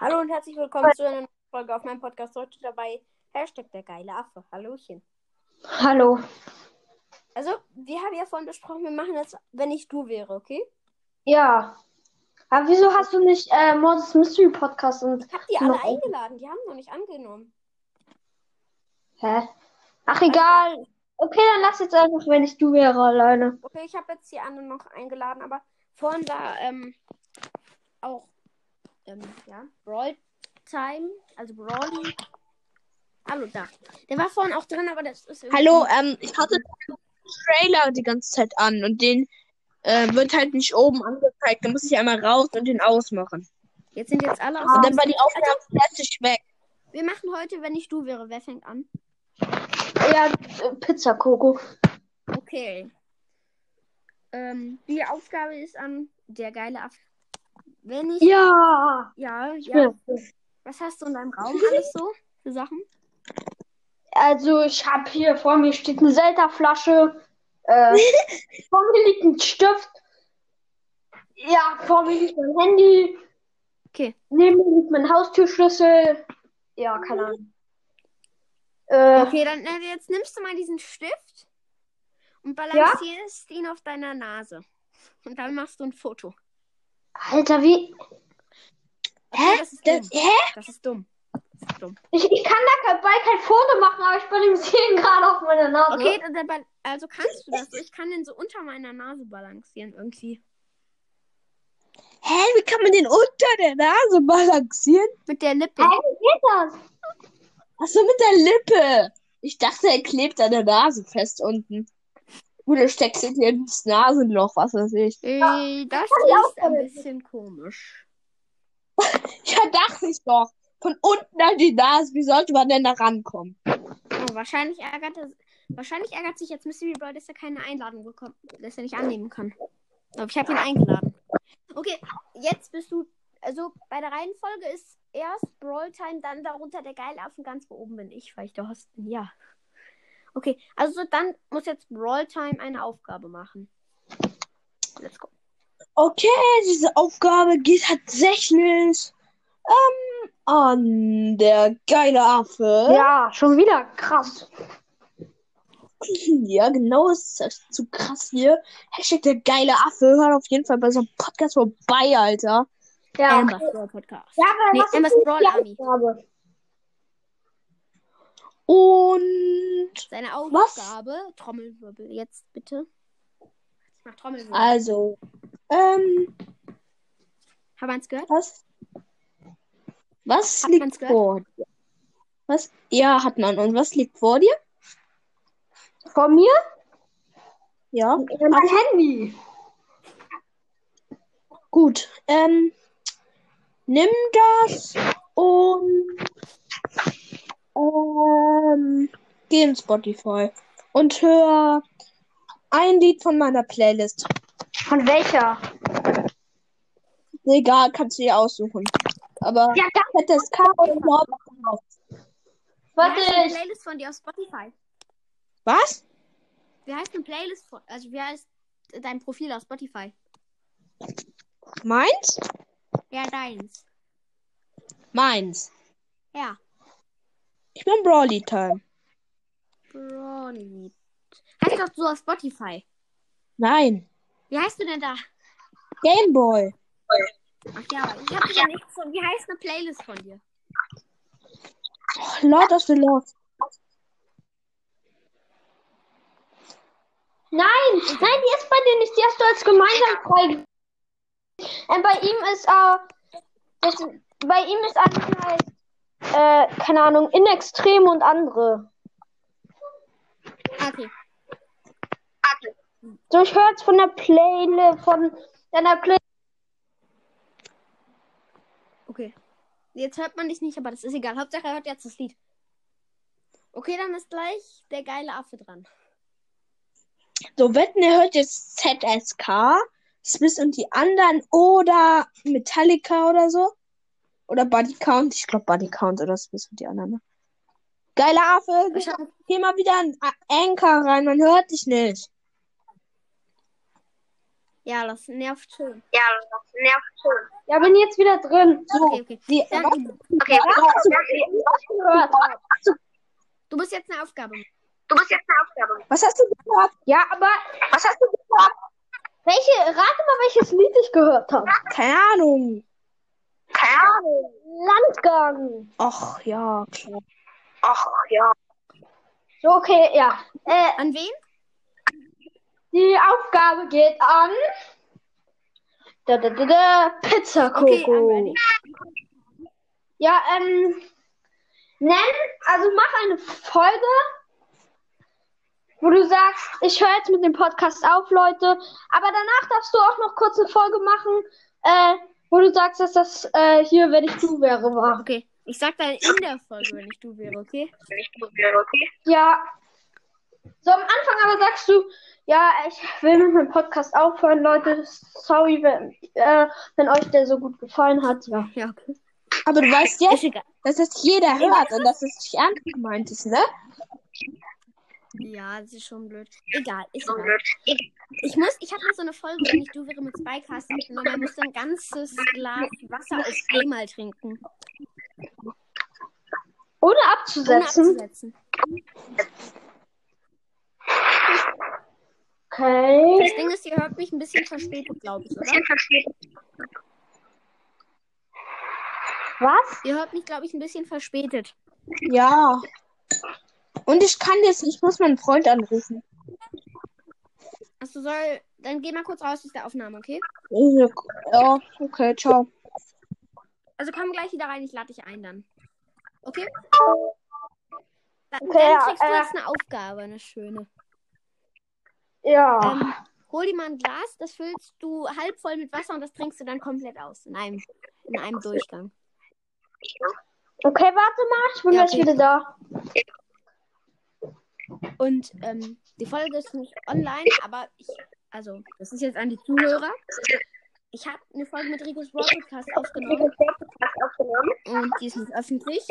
Hallo und herzlich willkommen zu einer neuen Folge auf meinem Podcast. Heute dabei Hashtag der geile Affe. Hallöchen. Hallo. Also, wir haben ja vorhin besprochen, wir machen das, wenn ich du wäre, okay? Ja. Aber wieso hast du nicht äh, Moses Mystery Podcast und. Ich hab die alle eingeladen, die haben noch nicht angenommen. Hä? Ach, egal. Okay, dann lass jetzt einfach, wenn ich du wäre, alleine. Okay, ich habe jetzt die anderen noch eingeladen, aber vorhin war ähm, auch ähm, ja, Brawl Time, also Brawly. Hallo, da. Der war vorhin auch drin, aber das ist irgendwie- Hallo, ähm, ich hatte den Trailer die ganze Zeit an und den äh, wird halt nicht oben angezeigt. Da muss ich einmal raus und den ausmachen. Jetzt sind jetzt alle aus Und dann war die Aufnahme plötzlich weg. Wir machen heute, wenn ich du wäre. Wer fängt an? Ja, äh, Pizza Coco. Okay. Ähm, die Aufgabe ist an der geile Affe. Wenn ich. Ja. Ja, Ich ja. Was hast du in deinem Raum alles so für Sachen? Also, ich habe hier vor mir steht eine Zelda-Flasche. Äh, vor mir liegt ein Stift. Ja, vor mir liegt mein Handy. Okay. Neben mir liegt mein Haustürschlüssel. Ja, keine Ahnung. Äh, Okay, dann äh, jetzt nimmst du mal diesen Stift und balancierst ihn auf deiner Nase. Und dann machst du ein Foto. Alter, wie. Okay, das ist dumm. Das, hä? Das ist dumm. Das ist dumm. Ich, ich kann da kein, kein Foto machen, aber ich balanciere ihn gerade auf meiner Nase. Okay, dann, dann, bal- also kannst du das. so? Ich kann den so unter meiner Nase balancieren irgendwie. Hä, wie kann man den unter der Nase balancieren? Mit der Lippe. Hä, wie geht das? Achso, mit der Lippe. Ich dachte, er klebt an der Nase fest unten. Oder steckst du dir ins Nasenloch, was weiß ich. Äh, das ist ein bisschen komisch. Ja, dachte ich doch. Von unten an die Nase, wie sollte man denn da rankommen? Oh, wahrscheinlich ärgert er, wahrscheinlich ärgert sich jetzt Mystery Boy, dass er keine Einladung bekommt, dass er nicht annehmen kann. Aber ich habe ihn eingeladen. Okay, jetzt bist du. Also bei der Reihenfolge ist erst Brawl Time, dann darunter der geile Affe und ganz oben bin ich, weil ich der Host bin. Ja. Okay, also dann muss jetzt Brawl Time eine Aufgabe machen. Let's go. Okay, diese Aufgabe geht tatsächlich ähm, an der geile Affe. Ja, schon wieder krass. Ja, genau, ist das zu krass hier. Hashtag der geile Affe. Hört auf jeden Fall bei so einem Podcast vorbei, Alter. Ja, Brawl Podcast. ja aber Nee, was ist die Army. Aufgabe? Und Seine Aufgabe, Trommelwirbel, jetzt bitte. Ich mach Trommelwirbel. also, ähm, wir eins gehört? was? Was Hat liegt man's gehört? vor dir? Was? Ja, hat man. Und was liegt vor dir? Von mir? Ja. Ja, mein Handy. Gut, ähm, nimm das und ähm, geh in Spotify und hör ein Lied von meiner Playlist. Von welcher? Egal, kannst du dir aussuchen. Aber Ja, fettes K und heißt eine warte. Playlist von dir auf Spotify? Was? Wie heißt eine Playlist von, also wie heißt dein Profil auf Spotify? Meins? Ja, deins. Meins. Ja. Ich bin Brawly Time. Brawly. Heißt doch so auf Spotify. Nein. Wie heißt du denn da? Gameboy. Ach ja, ich hab ja nichts von. Wie heißt eine Playlist von dir? Lord of the Lost. Nein, nein, die ist bei dir nicht. Die hast du als gemeinsam frei. Äh, bei ihm ist, äh, das, bei ihm ist alles halt, äh, keine Ahnung, in Extrem und andere. Okay. So, ich höre jetzt von der Playlist, von deiner Playlist. Okay. Jetzt hört man dich nicht, aber das ist egal. Hauptsache er hört jetzt das Lied. Okay, dann ist gleich der geile Affe dran. So, wetten, er hört jetzt ZSK, Smith und die anderen oder Metallica oder so. Oder Body Count. Ich glaube Body Count oder Smith und die anderen. ne? Geiler Affe, Ich hab, geh mal wieder an Anchor rein, man hört dich nicht. Ja, das nervt schon. Ja, das nervt schon. Ja, bin jetzt wieder drin. So, Okay, okay. die, Dann, Okay, was du gehört hast. du musst jetzt eine Aufgabe machen. Du musst jetzt eine Aufgabe. was hast du gehört? Ja, aber was hast du gehört? Welche, rate mal, welches Lied ich gehört habe. Keine Ahnung. Ahnung. Landgang. Ach ja, klar. Ach ja. So, okay, ja. Äh, An wen? die Aufgabe geht an. Da, da, da, da, Pizza Okay, Coco. ready. ja, ähm, nenn, also mach eine Folge, wo du sagst, ich höre jetzt mit dem Podcast auf, Leute. Aber danach darfst du auch noch kurz eine Folge machen, äh, wo du sagst, dass das äh, hier, wenn ich du wäre, war. Okay. Ich sag dann in der Folge, wenn ich du wäre, okay? Wenn ich du wäre, okay? Ja. So am Anfang aber sagst du, ja, ich will mit meinem Podcast aufhören, Leute. Sorry, wenn, äh, wenn euch der so gut gefallen hat. Ja. Ja, okay. Aber du weißt Ist jetzt, dass das jeder hört und dass es nicht ernst gemeint ist, ne? Ja, das ist schon blöd. Egal, ist egal. Ich muss, ich habe noch so eine Folge, wenn ich du wäre mit Spike hast, und man muss ein ganzes Glas Wasser auf einmal trinken. Ohne Ohne abzusetzen. abzusetzen. Okay. Das Ding ist, ihr hört mich ein bisschen verspätet, glaube ich, oder? Was? Ihr hört mich, glaube ich, ein bisschen verspätet. Ja. Und ich kann jetzt, ich muss meinen Freund anrufen. Also soll, dann geh mal kurz raus aus der Aufnahme, okay? Ja, okay, ciao. Also komm gleich wieder rein, ich lade dich ein dann. Okay? Dann, Okay, dann ja, kriegst du äh. jetzt eine Aufgabe, eine schöne. Ja. Ähm, hol dir mal ein Glas, das füllst du halb voll mit Wasser und das trinkst du dann komplett aus. In einem, in einem Durchgang. Okay, warte mal, ich bin Ja, okay. wieder da. Und ähm, die Folge ist nicht online, aber ich, also, das ist jetzt an die Zuhörer. Ich habe eine Folge mit Ricos Brawl Podcast aufgenommen und die ist nicht öffentlich.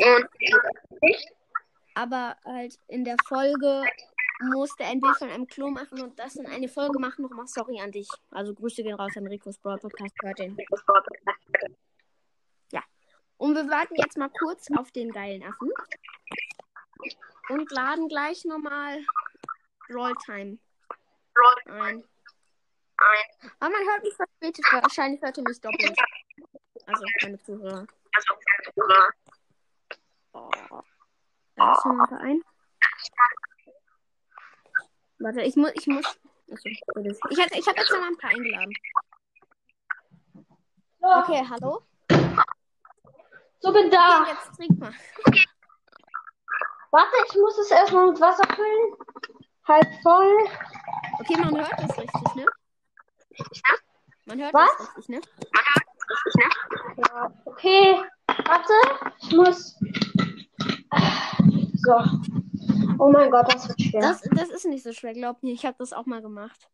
Aber halt in der Folge musste ein Bild von einem Klo machen und das in eine Folge machen. Nochmal sorry an dich. Also Grüße gehen raus an Ricos Brawl Podcast. Hört den. Ja. Und wir warten jetzt mal kurz auf den geilen Affen. Und laden gleich nochmal Rolltime ein. Aber man hört mich verspätet, weil wahrscheinlich hört ihr mich doppelt. Also meine Zuhörer. Oh. Da ist schon mal ein. Warte, ich muss, ich muss. Achso, ich habe ich hab jetzt noch mal ein paar eingeladen. Okay, hallo. So, bin da. Okay, jetzt trink mal. Warte, ich muss es erstmal mit Wasser füllen. Halb voll. Okay, man hört das richtig, ne? Man hört Was? das richtig, ne? Ja. Okay, warte, ich muss. So. Oh mein Gott, das wird schwer. Das, das ist nicht so schwer, glaub mir. Ich habe das auch mal gemacht.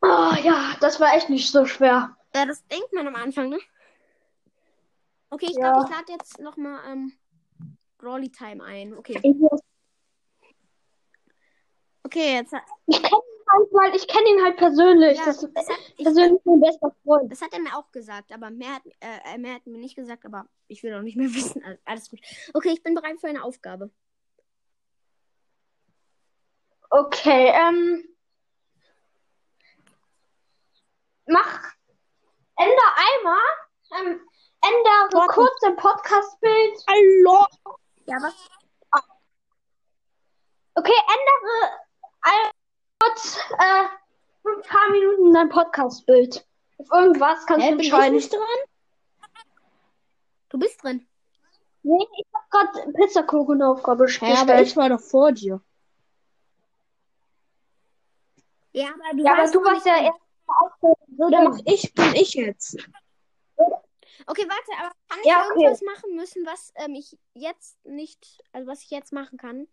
Oh ja, das war echt nicht so schwer. Ja, das denkt man am Anfang, ne? Okay, ich Ja. glaube, ich lade jetzt nochmal ähm, Brawly Time ein. Okay. Okay, jetzt hat, Ich kenne ihn halt, weil ich kenne ihn halt persönlich. ja, das das, ist hat, ich, persönlich mein bester Freund. das hat er mir auch gesagt, aber mehr hat, äh, mehr hat er mir nicht gesagt, aber ich will auch nicht mehr wissen. Also, alles gut. Okay, ich bin bereit für eine Aufgabe. Okay, ähm. Mach. Änder einmal. Ähm, ändere Warte. kurz dein Podcast-Bild. Hallo. Ja, was? Okay, ändere ein, kurz äh, ein paar Minuten dein Podcast-Bild. Auf irgendwas kannst Hä, du bin ich entscheiden. nicht dran? Du bist drin. Nee, ich hab gerade Pizzakuchenaufgabe Ja, aber gestellt. ich war doch vor dir. Ja, aber du, Ja, aber warst du warst nicht ja erst. So, dann mach ich, bin ich jetzt. Okay, warte, aber kann ich Ja, okay. irgendwas machen müssen, was ähm, ich jetzt nicht, also was ich jetzt machen kann?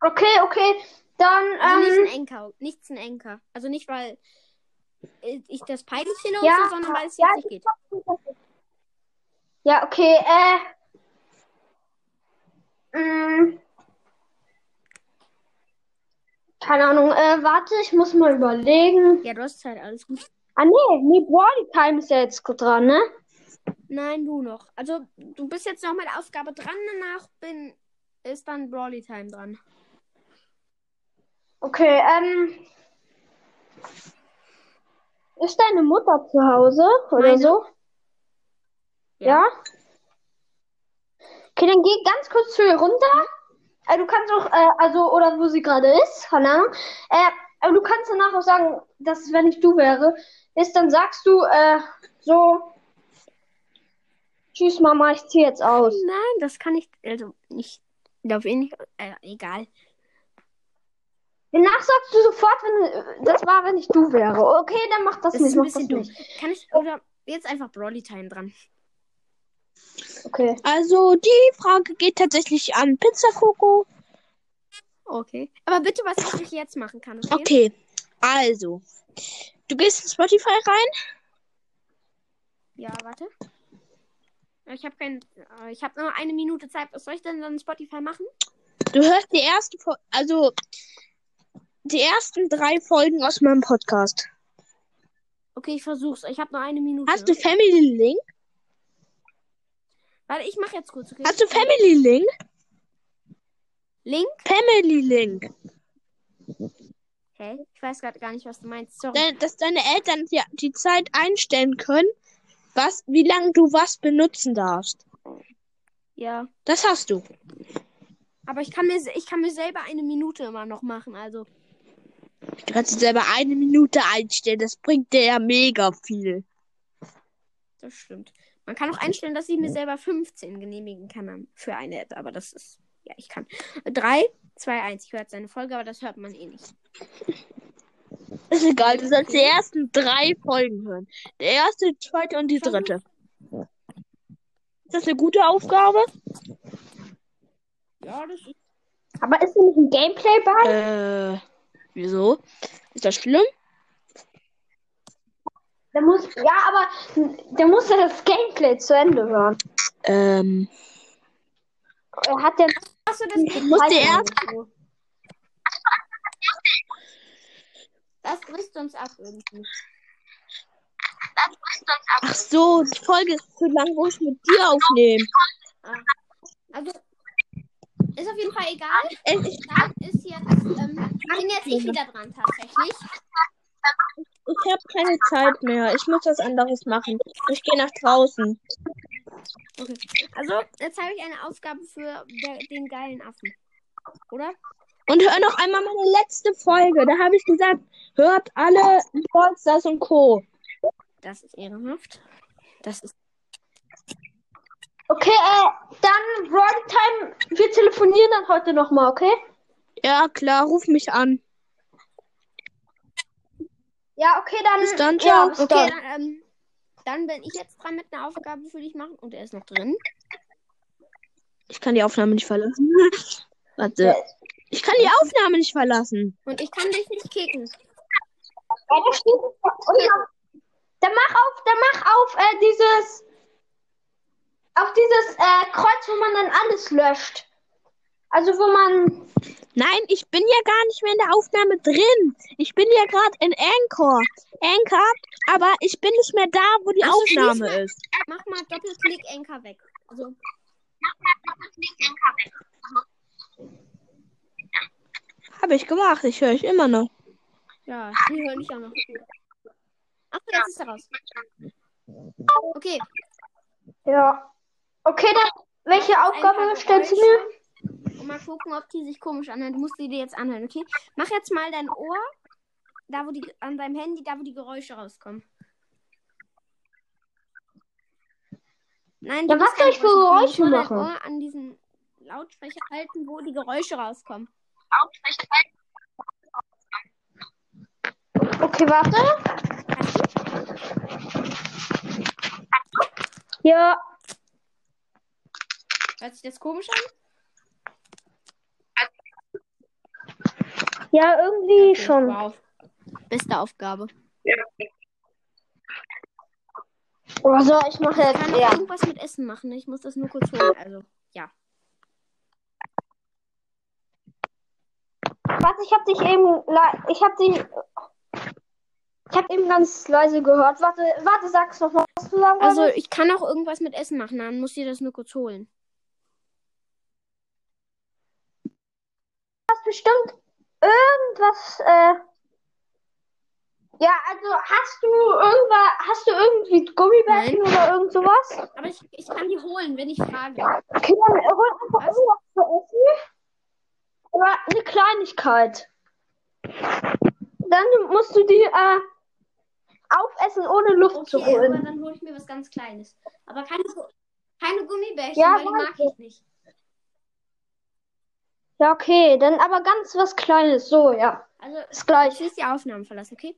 Okay, okay. Dann, Also nicht ähm. ein Enker, nichts ein Enker. Also nicht, weil äh, ich das peinlich finde Ja, so, sondern weil es ja, jetzt nicht geht. Ja, okay, äh. Mm, Keine Ahnung, äh, warte, ich muss mal überlegen. Ja, du hast Zeit, alles gut. Ah, nee, nee, Brawley Time ist ja jetzt dran, ne? Nein, du noch. Also, du bist jetzt noch mit der Aufgabe dran, danach bin, ist dann Brawly Time dran. Okay, ähm. Ist deine Mutter zu Hause oder Meine. so? Ja. Ja? Okay, dann geh ganz kurz zu ihr runter. Äh, du kannst auch, äh, also, oder wo sie gerade ist, Ahnung. Äh, aber du kannst danach auch sagen, dass es, wenn ich du wäre, ist, dann sagst du, äh, so, tschüss Mama, ich zieh jetzt aus. Nein, das kann ich, also, nicht, darf ich nicht, äh, egal. Danach sagst du sofort, wenn, das war, wenn ich du wäre. Okay, dann mach das, Das nicht, ist ein mach bisschen das dumm. nicht. Kann ich, oder jetzt einfach Brawly Time dran. Okay. Also, die Frage geht tatsächlich an Pizza Coco. Okay. Aber bitte, was ich jetzt machen kann, okay? Okay, also. Du gehst in Spotify rein. Ja, warte. Ich habe kein, äh, ich habe nur eine Minute Zeit. Was soll ich denn dann Spotify machen? Du hörst die erste, also die ersten drei Folgen aus meinem Podcast. Okay, ich versuch's. Ich habe nur eine Minute. Hast du Family Link? Warte, ich mache jetzt kurz. Okay? Hast du Family Link? Link? Family Link. Hä? Ich weiß gerade gar nicht, was du meinst. Sorry. De- Dass deine Eltern die, die Zeit einstellen können, was, wie lange du was benutzen darfst. Ja. Das hast du. Aber ich kann mir, ich kann mir selber eine Minute immer noch machen. Also, Du kannst dir selber eine Minute einstellen. Das bringt dir ja mega viel. das stimmt. Man kann auch einstellen, dass ich mir selber 15 genehmigen kann für eine App. Aber das ist, ja, ich kann. 3, 2, 1. Ich höre jetzt eine Folge, aber das hört man eh nicht. Ist egal, du sollst die ersten drei Folgen hören. Der erste, die zweite und die dritte. Ist das eine gute Aufgabe? Ja, das ist. Aber ist da nicht ein Gameplay bei? Äh, wieso? Ist das schlimm? Der muss, ja, aber der muss ja das Gameplay zu Ende hören. Ähm, Er hat ja. Achso, das, musst dir erst- das bricht uns ab irgendwie. ach so, die Folge ist zu lang, wo ich mit dir aufnehme. Also, ist auf jeden Fall egal. Es ist, ist jetzt, ähm, bin jetzt ich wieder dran tatsächlich. Ich habe keine Zeit mehr. Ich muss was anderes machen. Ich gehe nach draußen. Okay. Also, jetzt habe ich eine Aufgabe für den geilen Affen. Oder? Und hör noch einmal meine letzte Folge. Da habe ich gesagt, hört alle Volkstars und Co. Das ist ehrenhaft. Das ist. Okay, äh, dann Royal Time. Wir telefonieren dann heute nochmal, okay? Ja, klar, ruf mich an. Ja, okay, dann. Bis dann, Ja, ciao. bis Okay, dann. dann, ähm, dann bin ich jetzt dran mit einer Aufgabe für dich machen und er ist noch drin. Ich kann die Aufnahme nicht verlassen. Warte. Ich kann die Aufnahme nicht verlassen. Und ich kann dich nicht kicken. Ja, dann, dann mach auf, dann mach auf, äh, dieses. Auf dieses äh, Kreuz, wo man dann alles löscht. Also wo man. Nein, ich bin ja gar nicht mehr in der Aufnahme drin. Ich bin ja gerade in Anchor. Anchor, aber ich bin nicht mehr da, wo die Also Aufnahme mal- ist. Mach mal Doppelklick Enker weg. Also, Habe ich gemacht. Ich höre euch immer noch. ja, die höre ich auch noch. Ach, jetzt ist er raus. Okay. Ja. Okay, dann. Welche Aufgabe stellst du mir? Und mal gucken, ob die sich komisch anhören. Du musst die dir jetzt anhören, okay? Mach jetzt mal dein Ohr da, wo die, an deinem Handy, da, wo die Geräusche rauskommen. Nein, Ja, du was musst soll dein ich für Geräusche musst nur dein machen? Ohr an diesen Lautsprecher halten, wo die Geräusche rauskommen. Okay, warte. Hast du? Ja. Hört sich das komisch an? Ja, irgendwie Okay, schon. Wow. Beste Aufgabe. Also, ich mache Ich jetzt. kann noch Ja. irgendwas mit Essen machen. Ich muss das nur kurz holen. Also, ja. Warte, ich hab dich eben. Ich hab dich. Ich hab eben ganz leise gehört. Warte, warte, sag's noch mal, was du sagen Also ich kann auch irgendwas mit Essen machen, dann muss ich das nur kurz holen. hast bestimmt irgendwas. Äh, ja, also hast du irgendwas, hast du irgendwie Gummibärchen oder irgend sowas? Aber ich, ich kann die holen, wenn ich frage. Okay, dann hol einfach Was? irgendwas zu essen. Oder eine Kleinigkeit. Dann musst du die äh, aufessen, ohne Luft zu Okay, aber holen. dann hole ich mir was ganz Kleines. Aber keine, keine Gummibärchen, Ja, weil die mag ich nicht. Ja, okay, dann aber ganz was Kleines. So, ja. Also Ist ich gleich. will die Aufnahmen verlassen, okay?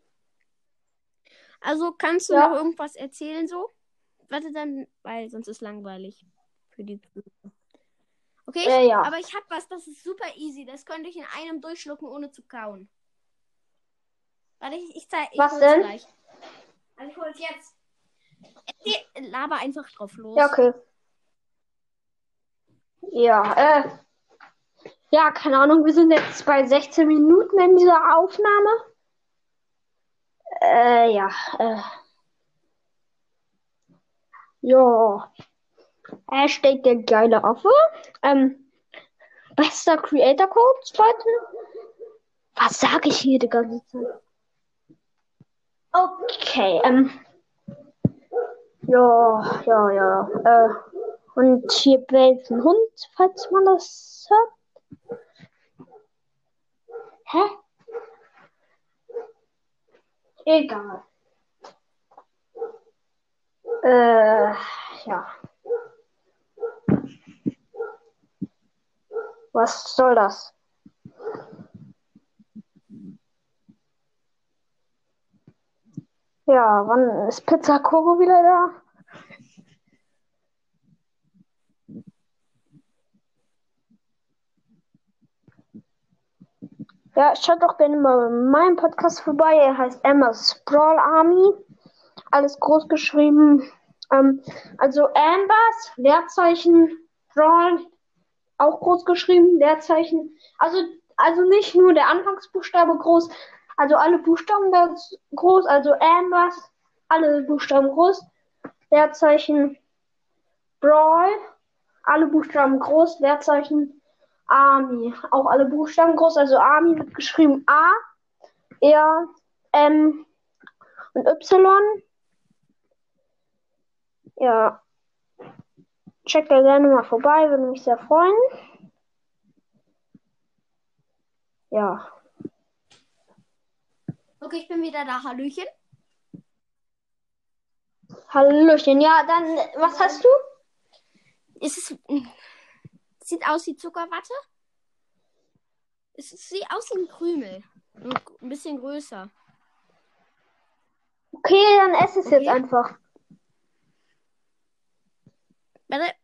Also kannst du Ja. noch irgendwas erzählen so? Warte dann, weil sonst ist langweilig für die. Okay, Äh, ja. aber ich hab was, das ist super easy. Das könnte ich in einem durchschlucken, ohne zu kauen. Warte, ich, ich zeig, ich Was denn? gleich. Also ich hol's jetzt. Erzähl, laber einfach drauf los. Ja, okay. Ja, äh. Ja, keine Ahnung, wir sind jetzt bei 16 Minuten in dieser Aufnahme. Äh, ja, äh. Ja. Hashtag der geile Affe. Ähm, bester Creator Code zweite. Was sage ich hier die ganze Zeit? Okay, ähm. Ja, ja, ja. Äh, und hier bellt ein Hund, falls man das hört. Hä? Egal. Äh, ja. Was soll das? Ja, wann ist Pizza Koro wieder da? Ja, schaut doch gerne mal meinem Podcast vorbei. Er heißt Emma's Brawl Army. Alles groß geschrieben. Ähm, also Ambers, Leerzeichen, Brawl, auch groß geschrieben, Leerzeichen. Also, also nicht nur der Anfangsbuchstabe groß, also alle Buchstaben groß, also Ambers, alle Buchstaben groß, Leerzeichen, Brawl, alle Buchstaben groß, Leerzeichen, Army, auch alle Buchstaben groß, also Army wird geschrieben A, R, M und Y. Ja. Checkt da gerne mal vorbei, würde mich sehr freuen. Ja. Okay, ich bin wieder da. Hallöchen. Hallöchen. Ja, dann, was hast du? Ist es. Sieht aus wie Zuckerwatte. Es sieht aus wie ein Krümel. Ein bisschen größer. Okay, dann ess es Okay. jetzt einfach. Warte.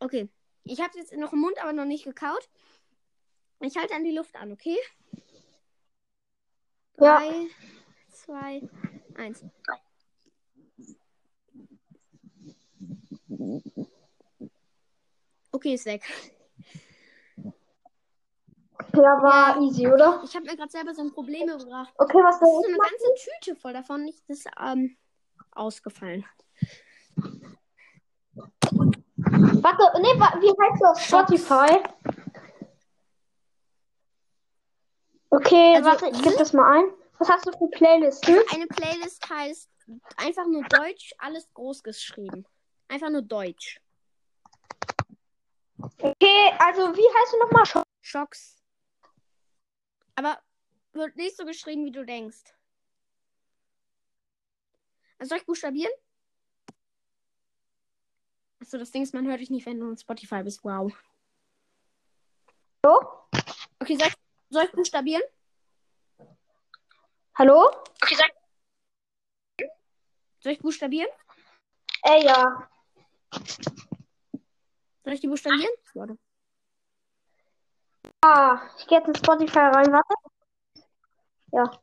Okay. Ich habe jetzt noch im Mund, aber noch nicht gekaut. Ich halte an die Luft an, okay? Ja. Drei, zwei, eins. Okay, ist weg. Ja, war Ja. easy, oder? Ich habe mir gerade selber so ein Problem gebracht. Okay, was Das soll ist so eine machen? ganze Tüte voll davon. Nicht das ähm, ausgefallen. Warte, nee, wa- wie heißt du auf Spotify? Okay, Also, warte, ich gebe das mal ein. Was hast du für Playlisten? Eine Playlist heißt einfach nur Deutsch, alles groß geschrieben. Einfach nur Deutsch. Okay, also wie heißt du nochmal? Sch- Schocks. Aber wird nicht so geschrieben, wie du denkst. Also soll ich buchstabieren? Achso, das Ding ist, man hört dich nicht, wenn du in Spotify bist. Wow. Hallo? Okay, soll ich, soll ich buchstabieren? Hallo? Soll ich buchstabieren? Äh, ja. Soll ich die buchstabieren? Warte. Ah, ich gehe jetzt in Spotify rein, warte. Ja.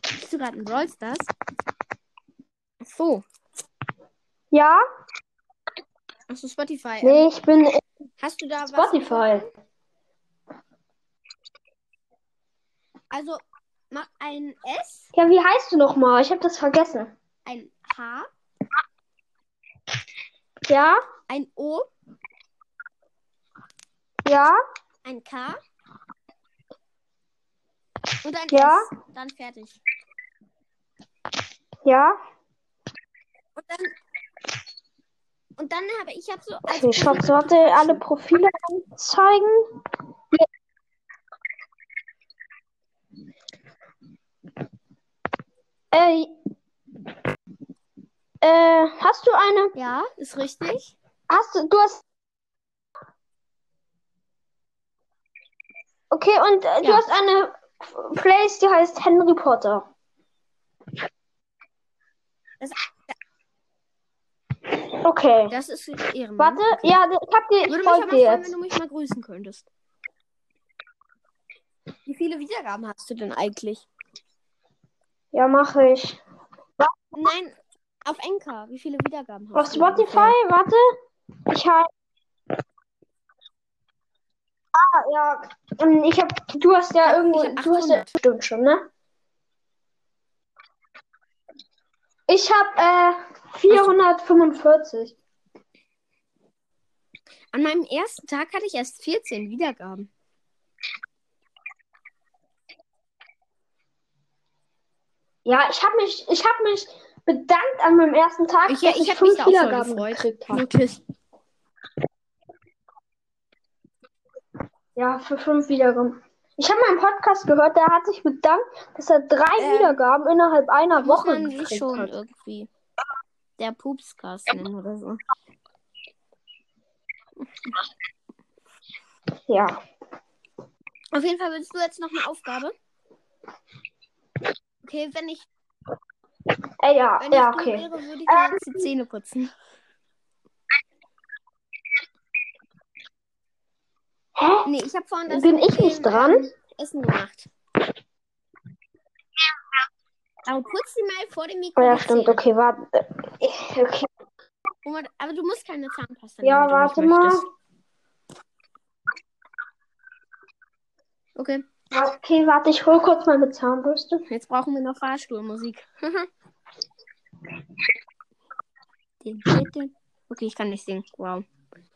Bist du gerade in Brawl Stars? Ach so. Ja? Achso, Spotify. Nee, ich bin in Hast du da was? Spotify. Also, mach ein S, Ja, wie heißt du nochmal? Ich habe das vergessen. ein H, Ja, ein O, ja, ein K und ein Ja. S. Dann fertig. ja. Und dann. Und dann habe ich hab so. Okay, Profil- warte, alle Profile anzeigen. Äh, äh, hast du eine, Ja, ist richtig. hast du, du hast, okay, und äh, du Ja. hast eine Place, die heißt Henry Potter. Das, Okay. das ist Ehrenmann. Warte, ja, ich hab dir, ich Würde mich aber freuen, wenn du mich mal grüßen könntest. Wie viele Wiedergaben hast du denn eigentlich? Ja, mache ich. Nein, auf Enka. Wie viele Wiedergaben Auf hast du? Spotify, ungefähr? warte. Ich habe. Ah, ja. Ich hab. Du hast ja hab- irgendwo. ich hab du hast ja 800. bestimmt schon, ne? Ich habe äh, 445. An meinem ersten Tag hatte ich erst 14 Wiedergaben. Ja, ich habe mich, ich habe mich bedankt an meinem ersten Tag, Ich- dass ich ich, hab mich fünf Wiedergaben gekriegt habe. Ja, für fünf Wiedergaben. Ich habe meinen Podcast gehört, der hat sich bedankt, dass er drei Ähm, Wiedergaben innerhalb einer Woche man gekriegt schon hat. irgendwie der Pupscast nennen oder so. Ja. Auf jeden Fall willst du jetzt noch eine Aufgabe? Okay, wenn ich, Äh, ja, wenn ja, ich du okay. wäre, würde ich mir jetzt die Zähne putzen. Hä? Nee, ich habe vorhin das Bin ich nicht dran? Essen gemacht. Aber putz die mal vor dem Mikro. Oh ja, stimmt, okay, warte. Okay. Oh, Aber du musst keine Zahnpasta Ja, nehmen, wenn warte mal. Okay, Okay, warte, ich hol kurz meine Zahnbürste. jetzt brauchen wir noch Fahrstuhlmusik. Okay, ich kann nicht singen. Wow.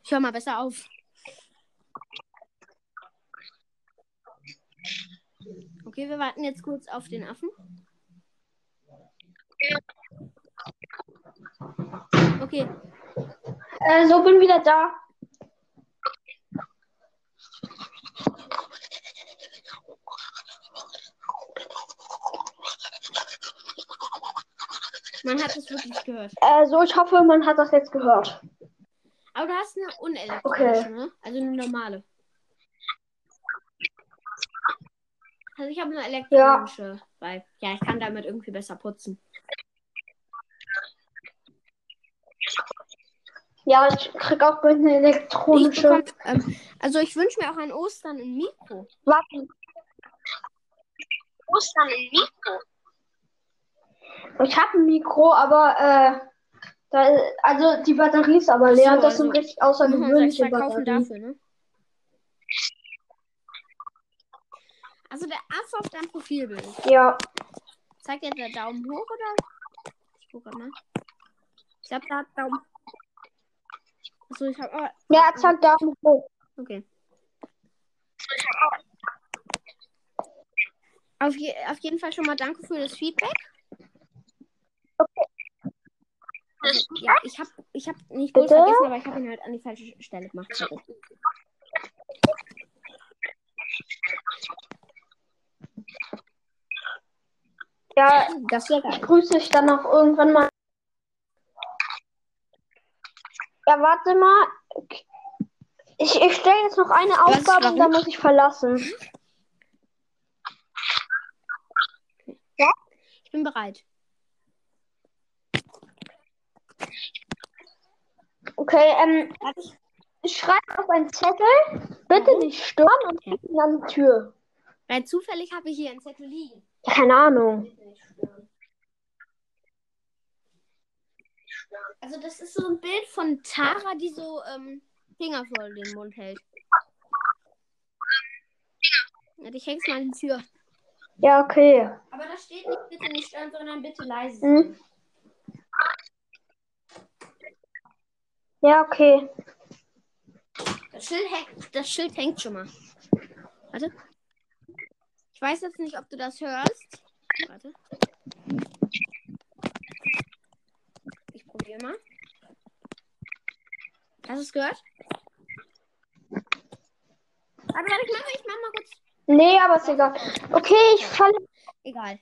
Ich hör mal besser auf. Okay, wir warten jetzt kurz auf den Affen. Okay, Äh, so, bin wieder da. man hat es wirklich gehört. Äh, so, ich hoffe, man hat das jetzt gehört. Aber du hast eine unelektronische, Okay. ne? Also eine normale. Also ich habe eine elektronische, weil ja, ich kann damit irgendwie besser putzen. Ja, ich krieg auch eine Ich elektronische. bekomm, ähm, also ich wünsche mir auch an Ostern ein Mikro. Warte. Ostern im Mikro. Ich habe ein Mikro, aber äh, da, also die Batterie ist aber leer. So, das sind also- richtig wir uns außergewöhnliche kaufen Batterien. dafür, ne? Also der Affe auf deinem Profilbild. Ja, Zeigt dir der Daumen hoch oder? Ich gucke mal. Ich glaube, da hat Daumen. Achso, ich habe. aber- ja, zack, Daumen hoch. Okay. Auf, je, auf jeden Fall schon mal danke für das Feedback. Also, ja, ich habe ich hab nicht gut vergessen, aber ich habe ihn halt an die falsche Stelle gemacht. Sorry. Ja, Das wäre ich geil. grüße dich dann auch irgendwann mal. Ja, warte mal. Ich, ich stelle jetzt noch eine Was, Aufgabe und dann muss ich verlassen. Ich bin bereit. Okay, ähm, schreibe auf einen Zettel. Bitte Warum? nicht stören und okay. an die Tür. Weil zufällig habe ich hier einen Zettel liegen. Ja, keine Ahnung. Also das ist so ein Bild von Tara, die so ähm, Finger vor den Mund hält. Ja, ich häng's mal in die Tür. Ja, okay. Aber da steht nicht bitte nicht stören, sondern bitte leise. Hm. Ja, okay. Das Schild, hängt, das Schild hängt schon mal. Warte. Ich weiß jetzt nicht, ob du das hörst. Warte. Ich probiere mal. Hast du es gehört? Warte, ich mach mal, ich mach mal kurz. Nee, aber ist egal. Okay, ich falle. Egal.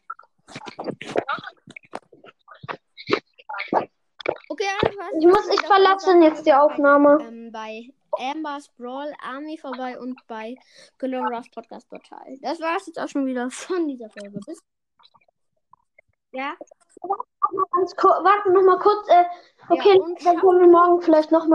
Okay, also? Ich muss, ich verlasse jetzt die Aufnahme. ähm, bei Amber's Brawl Army vorbei und bei Galoras Podcast Portal. Das war es jetzt auch schon wieder von dieser Folge. Bis. Ja, warte noch mal kurz. Äh, okay, Ja, dann können wir morgen vielleicht noch mal